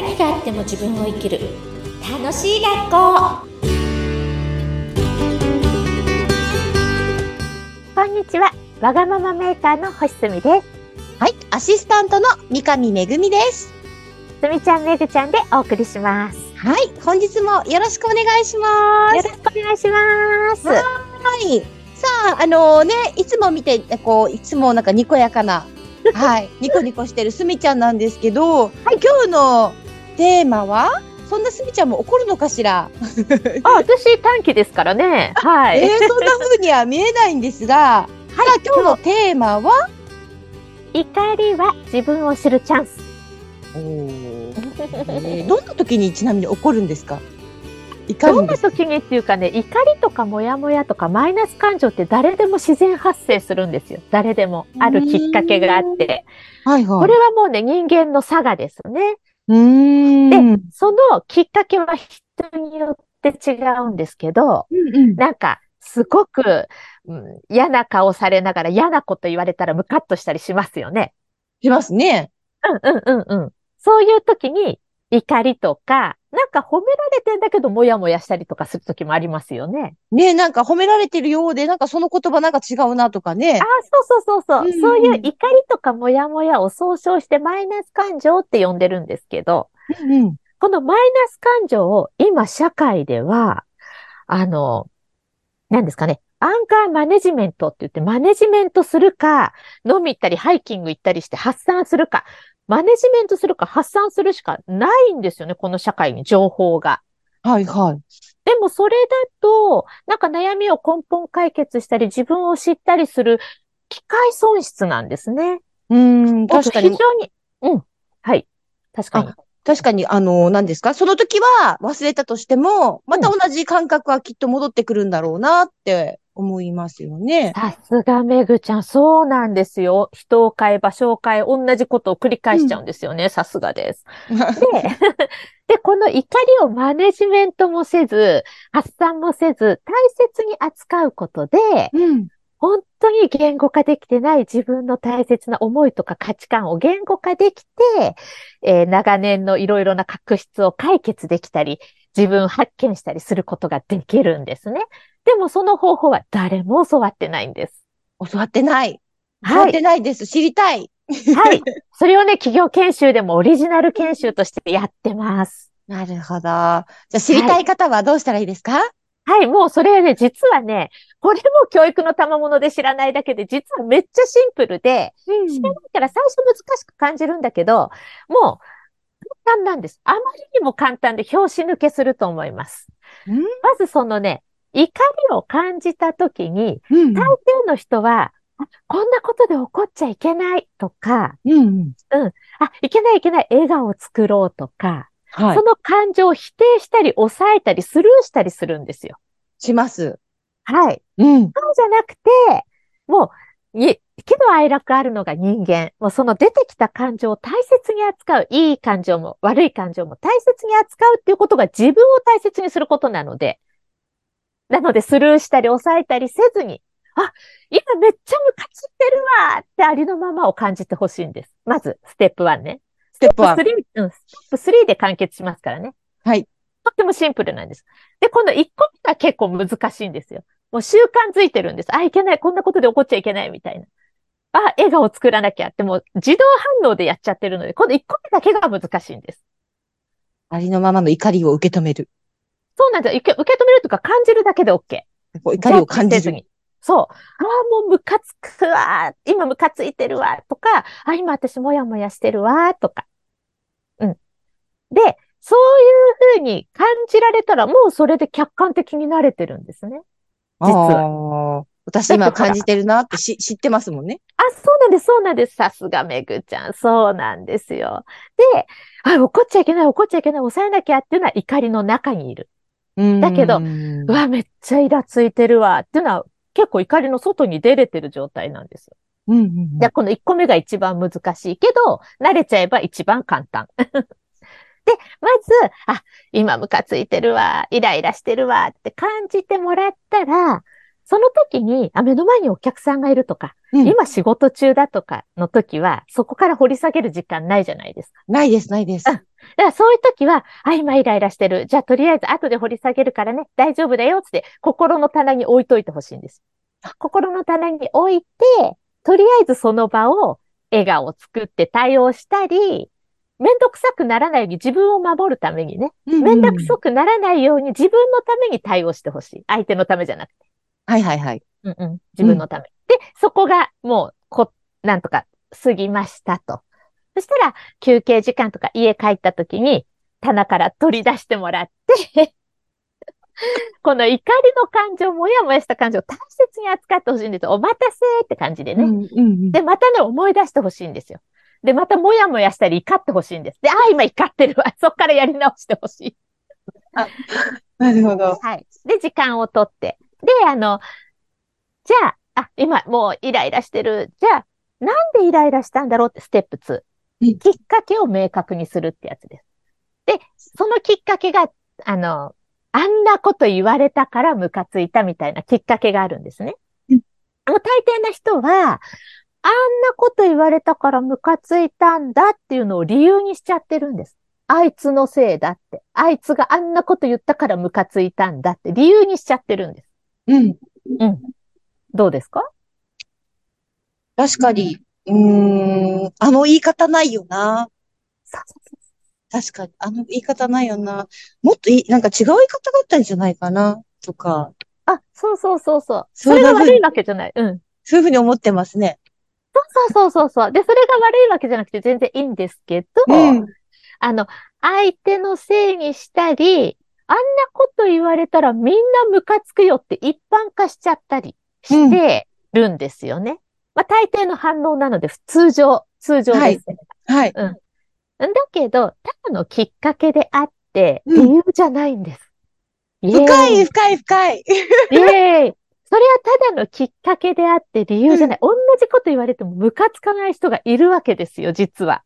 何があっても自分を生きる楽しい学校こんにちは。わがままメーカーの星住です。はい、アシスタントの三上めぐみです。すみちゃん、めぐちゃんでお送りします。はい、本日もよろしくお願いしまよろしくお願いします。す。はい。さあ、あのね、いつも見て、こう、いつもなんかにこやかな、はい、ニコニコしてるすみちゃんなんですけど、今日のテーマは、そんなすみちゃんも怒るのかしら、あ、私短期ですからね。はい。えー、そんな風には見えないんですが、さあ、今日のテーマは、怒りは自分を知るチャンス。えーどんな時にちなみに怒るんですか？怒るどんなんですか時にっていうかね、怒りとかモヤモヤとかマイナス感情って誰でも自然発生するんですよ。誰でも。あるきっかけがあって。はいはい。これはもうね、人間の差がですね。うーん。で、そのきっかけは人によって違うんですけど、うんうんなんか、すごく、うん、嫌な顔されながら嫌なこと言われたらムカッとしたりしますよね。しますね。うんうんうんうん。そういう時に怒りとか、なんか褒められてんだけどもやもやしたりとかする時もありますよね。ねなんか褒められてるようで、なんかその言葉なんか違うなとかねあ。そうそうそうそう。うそういう怒りとかもやもやを総称してマイナス感情って呼んでるんですけど、うんうん。このマイナス感情を今社会では、あの、何ですかね。アンガーマネジメントって言って、マネジメントするか、飲み行ったりハイキング行ったりして発散するか、マネジメントするか発散するしかないんですよね、この社会に情報が。はいはい。でもそれだと、なんか悩みを根本解決したり、自分を知ったりする機会損失なんですね。うーん、確かに非。常に、うん。はい。確かに。確かに、あの、何ですか？その時は忘れたとしても、また同じ感覚はきっと戻ってくるんだろうなって思いますよね。さすがめぐちゃん、そうなんですよ。人を変え、場所を変え、同じことを繰り返しちゃうんですよね。さすがです。で、で、この怒りをマネジメントもせず、発散もせず、大切に扱うことで、うん。本当に言語化できてない自分の大切な思いとか価値観を言語化できて、えー長年のいろいろな確執を解決できたり、自分を発見したりすることができるんですね。でもその方法は誰も教わってないんです。教わってない。教わはいってないです。知りたい。はい。それをね、企業研修でもオリジナル研修としてやってます。なるほど。じゃあ知りたい方はどうしたらいいですか、はい、もうそれはね、実はね、これも教育の賜物で知らないだけで、実はめっちゃシンプルで、うん知らないから最初難しく感じるんだけど、もう簡単なんです。あまりにも簡単で拍子抜けすると思います。うんまずそのね、怒りを感じたときに、うん大抵の人は、あこんなことで怒っちゃいけないとか、うんうん。あ、いけないいけない、笑顔を作ろうとか、はいそ。の感情を否定したり、抑えたり、スルーしたりするんですよ。します。はい。うん。そうじゃなくて、もう、い喜怒哀楽あるのが人間。もうその出てきた感情を大切に扱う。いい感情も悪い感情も大切に扱うっていうことが自分を大切にすることなので。なので、スルーしたり抑えたりせずに、あ、今めっちゃムカついてるわってありのままを感じてほしいんです。まず、ステップ1ね。ステップ1。3、うん、ステップ3で完結しますからね。はい。とってもシンプルなんです。で、この1個目が結構難しいんですよ。もう習慣づいてるんです。あ、いけない。こんなことで怒っちゃいけないみたいな。あ、笑顔作らなきゃってもう自動反応でやっちゃってるので、この1個目だけが難しいんです。ありのままの怒りを受け止める。そうなんですよ。受け受け止めるとか感じるだけで OK。怒りを感じずに。そう。ああ、もうムカつくわ。今ムカついてるわ。とか、あ、今私もやもやしてるわ。とか。うん。で、そういうふうに感じられたら、もうそれで客観的になれてるんですね。実は私今感じてるなってし知ってますもんね。あ、そうなんです、そうなんです。さすがめぐちゃん。そうなんですよ。で、あ、怒っちゃいけない、怒っちゃいけない、抑えなきゃっていうのは怒りの中にいる。だけどうわ、めっちゃイラついてるわっていうのは結構怒りの外に出れてる状態なんですよ。うんうんうんで、この1個目が一番難しいけど、慣れちゃえば一番簡単。で、まず、あ、今ムカついてるわ、イライラしてるわって感じてもらったら、その時に、あ、目の前にお客さんがいるとか、うん今仕事中だとかの時は、そこから掘り下げる時間ないじゃないですか。ないです、ないです。うんだからそういう時は、あ、今イライラしてる。じゃあとりあえず後で掘り下げるからね、大丈夫だよ、つって、心の棚に置いといてほしいんです。心の棚に置いて、とりあえずその場を笑顔を作って対応したり、めんどくさくならないように自分を守るためにね、うんめんどくさくならないように自分のために対応してほしい。相手のためじゃなくて。はいはいはい。うんうん、自分のため。で、そこがもう、こ、なんとか過ぎましたと。そしたら、休憩時間とか家帰った時に、棚から取り出してもらって、この怒りの感情、もやもやした感情を大切に扱ってほしいんですよ。お待たせって感じでね。うんうんうんで、またね、思い出してほしいんですよ。で、またもやもやしたり怒ってほしいんです。で、ああ、今怒ってるわ。そっからやり直してほしい。なるほど。はい。で、時間をとって。で、あの、じゃあ、あ、今もうイライラしてる。じゃあ、なんでイライラしたんだろうってステップ2。うんきっかけを明確にするってやつです。で、そのきっかけが、あの、あんなこと言われたからムカついたみたいなきっかけがあるんですね。うんあの、大抵の人は、あんなこと言われたからムカついたんだっていうのを理由にしちゃってるんです。あいつのせいだって。あいつがあんなこと言ったからムカついたんだって理由にしちゃってるんです。うん。うん。どうですか？確かに。うーん。あの言い方ないよな。確かに。あの言い方ないよな。もっといい、なんか違う言い方があったんじゃないかな。とか。あ、そうそうそうそう。それが悪いわけじゃない。うん。そういうふうに思ってますね。そうそうそうそう。で、それが悪いわけじゃなくて全然いいんですけど、うん。あの、相手のせいにしたり、あんなこと言われたらみんなムカつくよって一般化しちゃったりしてるんですよね。まあ大抵の反応なので通常、通常ですね。はい。だけど、ただのきっかけであって、うん理由じゃないんです。イエーイ深い、深い、深い。イエーイそれはただのきっかけであって理由じゃない。同じこと言われてもムカつかない人がいるわけですよ、実は。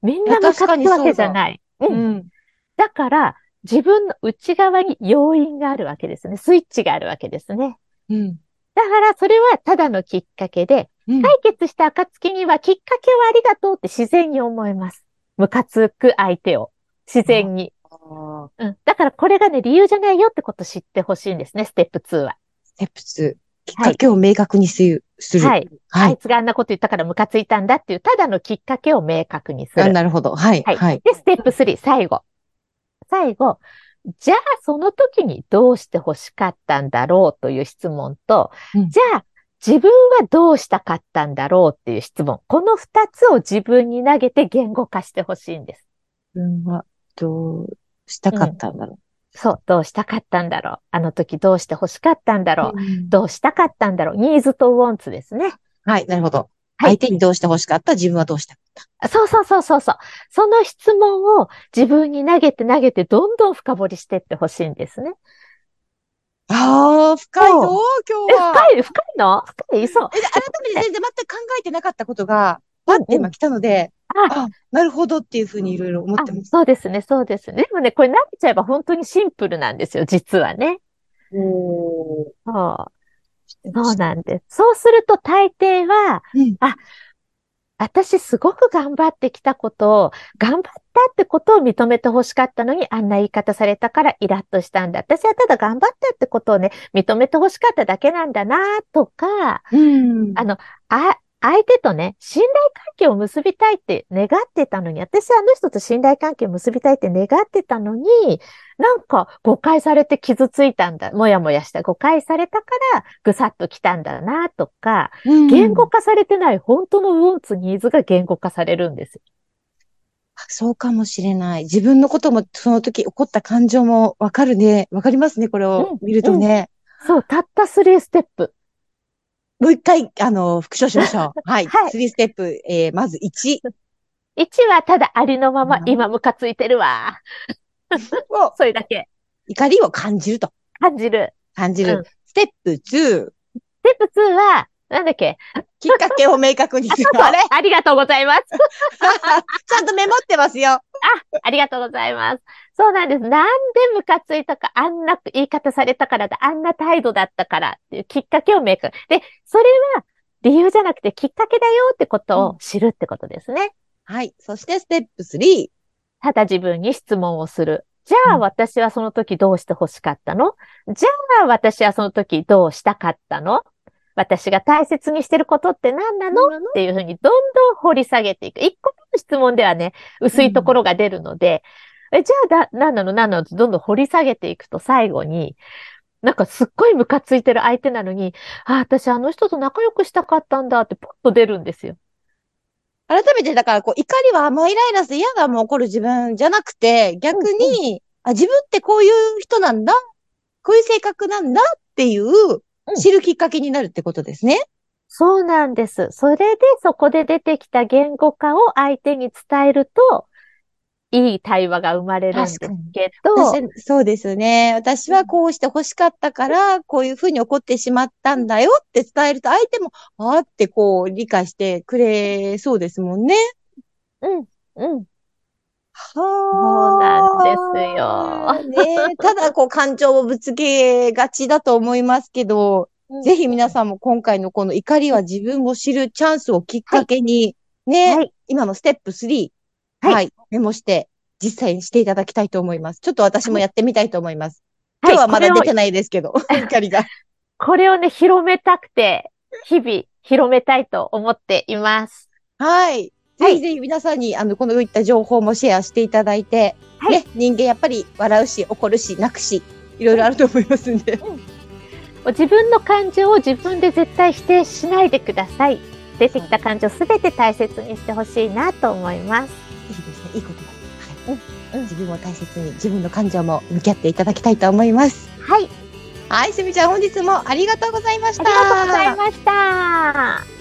みんなムカつくわけじゃない。う。うんん。だから、自分の内側に要因があるわけですね。スイッチがあるわけですね。うん。だから、それはただのきっかけで、うん。解決した暁にはきっかけはありがとうって自然に思います。ムカつく相手を。自然に。うん。だからこれがね、理由じゃないよってこと知ってほしいんですね、ステップ2は。ステップ2。きっかけを明確にする。はい。はい。あいつがあんなこと言ったからムカついたんだっていう、ただのきっかけを明確にすある。なるほど。はい。はいはい。で、ステップ3、最後。最後、じゃあその時にどうして欲しかったんだろうという質問と、うんじゃあ自分はどうしたかったんだろうっていう質問。この二つを自分に投げて言語化してほしいんです。自分はどうしたかったんだろそう、どうしたかったんだろう。あの時どうして欲しかったんだう。ろう。うんどうしたかったんだろう。ニーズとウォンツですね。はい。なるほど。はい相手にどうして欲しかった？自分はどうしたかった？そうそうそうそうそう。その質問を自分に投げて投げてどんどん深掘りしてってほしいんですね。ああ、深いぞ、え、今日は。深い、深いの？深い？そう。えで改めて全然全く考えてなかったことが、パッて今来たので、ああ、なるほどっていうふうにいろいろ思あってます。そうですね、そうですね。でもね、これ慣れちゃえば本当にシンプルなんですよ、実はね。おーそう。そうなんです。そうすると大抵は、うんあ、私すごく頑張ってきたことを、頑張ったってことを認めて欲しかったのに、あんな言い方されたからイラッとしたんだ。私はただ頑張ったってことをね、認めて欲しかっただけなんだな、とか、うん。あの、あ、相手とね、信頼関係を結びたいって願ってたのに、私はあの人と信頼関係を結びたいって願ってたのに、なんか誤解されて傷ついたんだ、もやもやした。誤解されたからぐさっと来たんだな、とか、うん言語化されてない本当のウォンツ、ニーズが言語化されるんですよ。そうかもしれない。自分のことも、その時起こった感情もわかるね。わかりますね、これを見るとね。そう、たった3ステップ。もう一回、あの、復唱しましょう。はい。はい3ステップ、えー、まず1。1はただありのままうん今ムカついてるわ。をそれだけ怒りを感じると。感じる。感じる。うんステップ2。ステップ2は、なんだっけ？きっかけを明確にする。あれ？ありがとうございます。ちゃんとメモってますよ。ありがとうございます。そうなんです。なんでムカついたか、あんな言い方されたからだ、あんな態度だったからっていうきっかけを明確。で、それは理由じゃなくてきっかけだよってことを知るってことですね。はい。そしてステップ3。ただ自分に質問をする。じゃあうん私はその時どうして欲しかったの？じゃあ私はその時どうしたかったの？私が大切にしてることって何なの？っていうふうにどんどん掘り下げていく。一個目の質問ではね、薄いところが出るので、え、じゃあだ、何なの？何なの？ってどんどん掘り下げていくと最後に、なんかすっごいムカついてる相手なのに、あ、私あの人と仲良くしたかったんだってポッと出るんですよ。改めて、だから、こう、怒りはもうイライラして嫌がもう怒る自分じゃなくて、逆に、あ、自分ってこういう人なんだ？こういう性格なんだ？っていう、うん知るきっかけになるってことですね。そうなんです。それでそこで出てきた言語化を相手に伝えると、いい対話が生まれるんですけど、私そうですね。私はこうして欲しかったから、こういうふうに怒ってしまったんだよって伝えると、相手も、あーってこう、理解してくれそうですもんね。うん、うん。はなんですよねえただ、こう、感情をぶつけがちだと思いますけど、ぜひ皆さんも今回のこの怒りは自分を知るチャンスをきっかけに、ね、はい。今のステップ3、はいはい、メモして実際にしていただきたいと思います。ちょっと私もやってみたいと思います。はい今日はまだ出てないですけど、怒りが。これをね、広めたくて、日々広めたいと思っています。はい。はいぜひぜひ皆さんに、あの、このいった情報もシェアしていただいて、はいね、人間やっぱり笑うし、怒るし、泣くし、いろいろあると思いますんで。自分の感情を自分で絶対否定しないでください。出てきた感情すべて大切にしてほしいなと思います。いいですね。いいことだ。はい。うん自分を大切に、自分の感情も向き合っていただきたいと思います。はい。はい、すみちゃん、本日もありがとうございました。ありがとうございました。